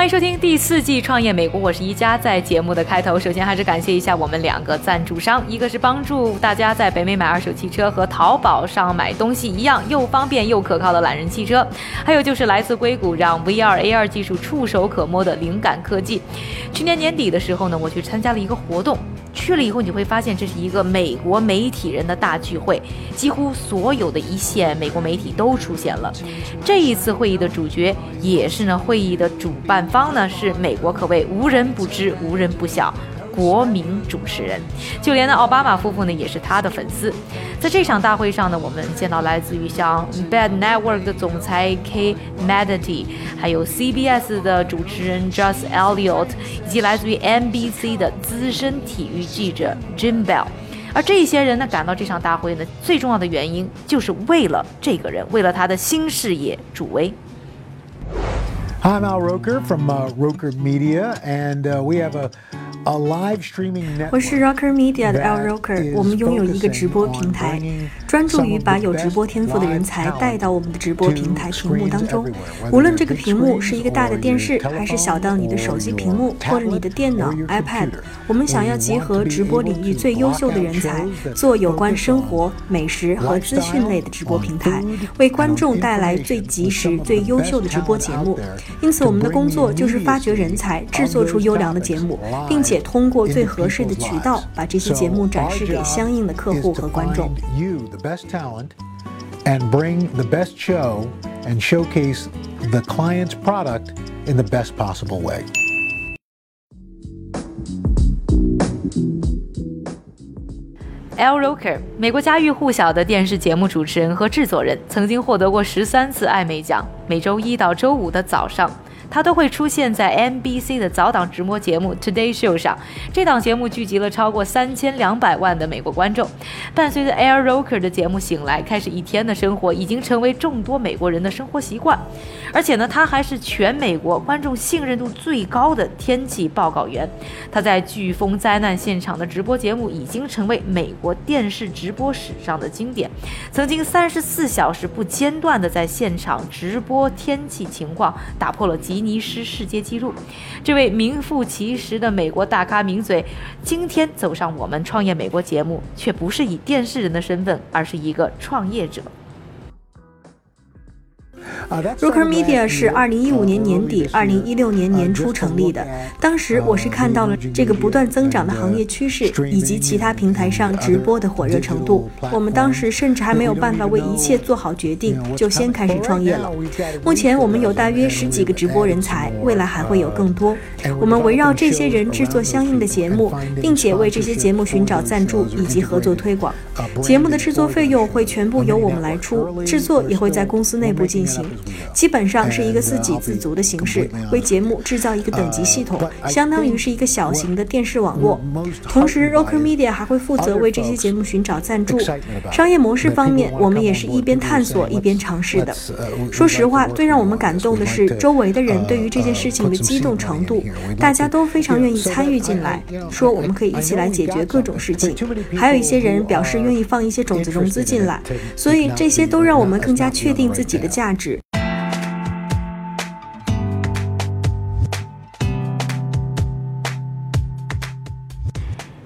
欢迎收听第四季《创业美国》，我是一加。在节目的开头，首先还是感谢一下我们两个赞助商，一个是帮助大家在北美买二手汽车和淘宝上买东西一样又方便又可靠的懒人汽车，还有就是来自硅谷让 VR AR 技术触手可摸的灵感科技。去年年底的时候呢，我去参加了一个活动。去了以后，你会发现这是一个美国媒体人的大聚会，几乎所有的一线美国媒体都出现了。这一次会议的主角，也是呢会议的主办方呢，是美国可谓无人不知、无人不晓。国民主持人，就连呢奥巴马夫妇呢也是他的粉丝。在这场大会上呢，我们见到来自于像 Bad Network 的总裁 K. Madity，还有 CBS 的主持人 j u s Elliott，以及来自于 NBC 的资深体育记者 Jim Bell。而这些人呢赶到这场大会呢，最重要的原因就是为了这个人，为了他的新事业助威。I'm Al Roker from Roker Media, and we have a 我是 Rocker Media 的 Al Rocker，我们拥有一个直播平台，专注于把有直播天赋的人才带到我们的直播平台屏幕当中。无论这个屏幕是一个大的电视，还是小到你的手机屏幕或者你的电脑 iPad，我们想要集合直播领域最优秀的人才，做有关生活、美食和资讯类的直播平台，为观众带来最及时、最优秀的直播节目。因此，我们的工作就是发掘人才，制作出优良的节目，并且。且通过最合适的渠道，把这些节目展示给相应的客户和观众。And bring the best show and showcase the client's product in the best possible way. L. Roker，美国家喻户晓的电视节目主持人和制作人，曾经获得过十三次艾美奖。每周一到周五的早上。 他都会出现在 NBC 的早档直播节目 Today Show 上。这档节目聚集了超过三千两百万的美国观众。伴随着 Air Rocker 的节目醒来，开始一天的生活已经成为众多美国人的生活习惯。而且呢，他还是全美国观众信任度最高的天气报告员。他在飓风灾难现场的直播节目已经成为美国电视直播史上的经典。曾经三十四小时不间断的在现场直播天气情况，打破了极吉。尼斯世界纪录，这位名副其实的美国大咖名嘴，今天走上我们创业美国节目，却不是以电视人的身份，而是一个创业者。Rocker Media 是二零一五年年底、二零一六年年初成立的。当时我是看到了这个不断增长的行业趋势，以及其他平台上直播的火热程度。我们当时甚至还没有办法为一切做好决定，就先开始创业了。目前我们有大约十几个直播人才，未来还会有更多。我们围绕这些人制作相应的节目，并且为这些节目寻找赞助以及合作推广。节目的制作费用会全部由我们来出，制作也会在公司内部进行。基本上是一个自给自足的形式，为节目制造一个等级系统，相当于是一个小型的电视网络。同时，Rocker Media 还会负责为这些节目寻找赞助。商业模式方面，我们也是一边探索一边尝试的。说实话，最让我们感动的是周围的人对于这件事情的激动程度，大家都非常愿意参与进来，说我们可以一起来解决各种事情。还有一些人表示愿意放一些种子融资进来，所以这些都让我们更加确定自己的价值。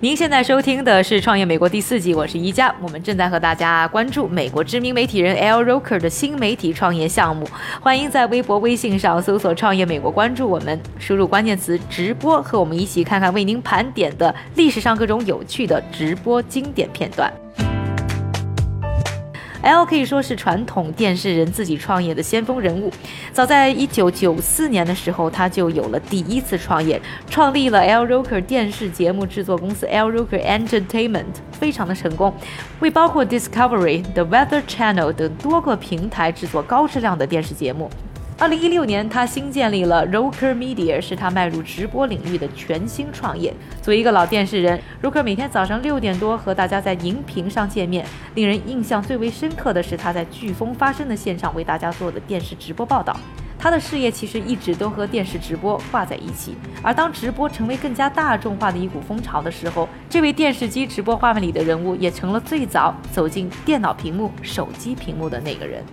您现在收听的是《创业美国》第四季，我是一佳。我们正在和大家关注美国知名媒体人 L Roker 的新媒体创业项目。欢迎在微博、微信上搜索“创业美国”，关注我们，输入关键词“直播”，和我们一起看看为您盘点的历史上各种有趣的直播经典片段。L 可以说是传统电视人自己创业的先锋人物。早在1994年的时候，他就有了第一次创业，创立了 L Roker 电视节目制作公司 L Roker Entertainment，非常的成功，为包括 Discovery、The Weather Channel 等多个平台制作高质量的电视节目。二零一六年，他新建立了 Roker Media，是他迈入直播领域的全新创业。作为一个老电视人，Roker 每天早上六点多和大家在荧屏上见面。令人印象最为深刻的是他在飓风发生的现场为大家做的电视直播报道。他的事业其实一直都和电视直播挂在一起。而当直播成为更加大众化的一股风潮的时候，这位电视机直播画面里的人物也成了最早走进电脑屏幕、手机屏幕的那个人。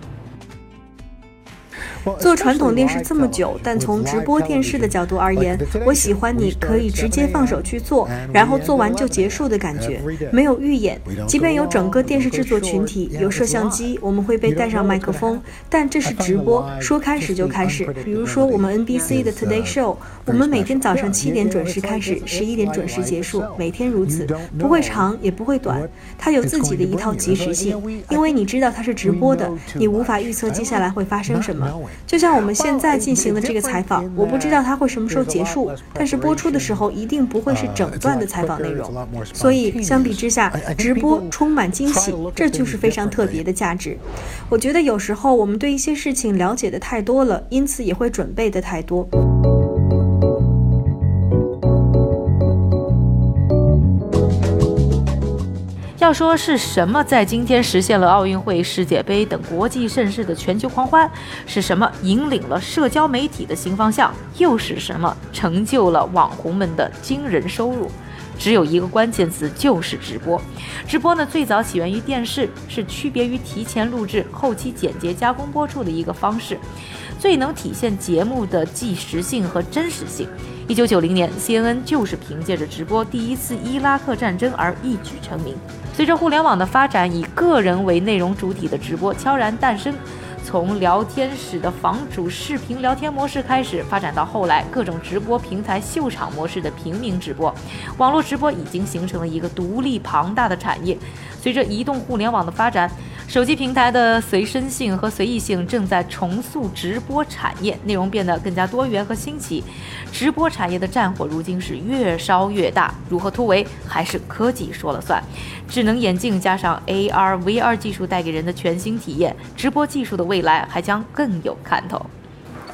做传统电视这么久，但从直播电视的角度而言，我喜欢你可以直接放手去做，然后做完就结束的感觉，没有预演。即便有整个电视制作群体，有摄像机，我们会被带上麦克风，但这是直播，说开始就开始。比如说我们 NBC 的 Today Show，我们每天早上七点准时开始，十一点准时结束，每天如此，不会长也不会短，它有自己的一套即时性，因为你知道它是直播的，你无法预测接下来会发生什么。就像我们现在进行的这个采访，我不知道它会什么时候结束，但是播出的时候一定不会是整段的采访内容。所以相比之下，直播充满惊喜，这就是非常特别的价值。我觉得有时候我们对一些事情了解的太多了，因此也会准备的太多。要说是什么在今天实现了奥运会、世界杯等国际盛事的全球狂欢，是什么引领了社交媒体的新方向，又是什么成就了网红们的惊人收入？只有一个关键词，就是直播。直播呢，最早起源于电视，是区别于提前录制、后期剪辑、加工播出的一个方式，最能体现节目的即时性和真实性。一九九零年，CNN 就是凭借着直播第一次伊拉克战争而一举成名。随着互联网的发展，以个人为内容主体的直播悄然诞生。从聊天室的房主视频聊天模式开始，发展到后来各种直播平台秀场模式的平民直播，网络直播已经形成了一个独立庞大的产业。随着移动互联网的发展，手机平台的随身性和随意性正在重塑直播产业，内容变得更加多元和新奇。直播产业的战火如今是越烧越大，如何突围还是科技说了算。智能眼镜加上 AR、VR 技术带给人的全新体验，直播技术的未来还将更有看头。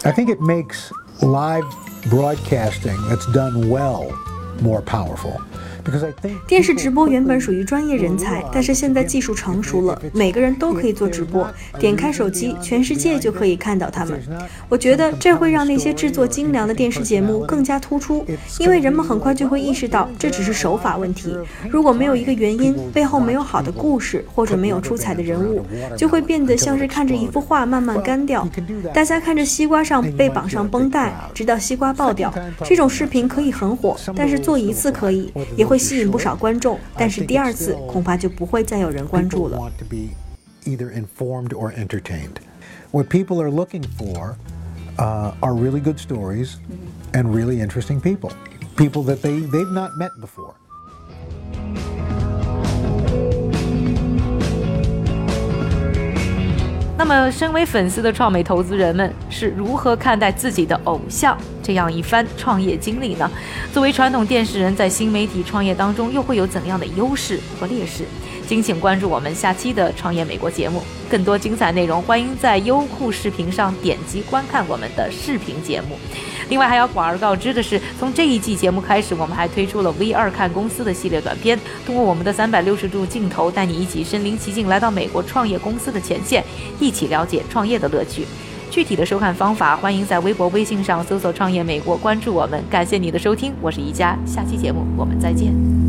I think it makes live broadcasting that's done well more powerful. 电视直播原本属于专业人才，但是现在技术成熟了，每个人都可以做直播，点开手机，全世界就可以看到他们。我觉得这会让那些制作精良的电视节目更加突出，因为人们很快就会意识到这只是手法问题。如果没有一个原因，背后没有好的故事，或者没有出彩的人物，就会变得像是看着一幅画慢慢干掉。大家看着西瓜上被绑上绷带，直到西瓜爆掉，这种视频可以很火，但是做一次可以，也会。吸引不少观众，但是第二次恐怕就不会再有人关注了。Either informed or entertained. What people are looking for uh, are really good stories and really interesting people, people that they, they've not met before. 那么，身为粉丝的创美投资人们是如何看待自己的偶像这样一番创业经历呢？作为传统电视人，在新媒体创业当中又会有怎样的优势和劣势？敬请关注我们下期的《创业美国》节目，更多精彩内容，欢迎在优酷视频上点击观看我们的视频节目。另外还要广而告之的是，从这一季节目开始，我们还推出了 V 二看公司的系列短片，通过我们的三百六十度镜头，带你一起身临其境来到美国创业公司的前线，一起了解创业的乐趣。具体的收看方法，欢迎在微博、微信上搜索“创业美国”，关注我们。感谢你的收听，我是宜佳，下期节目我们再见。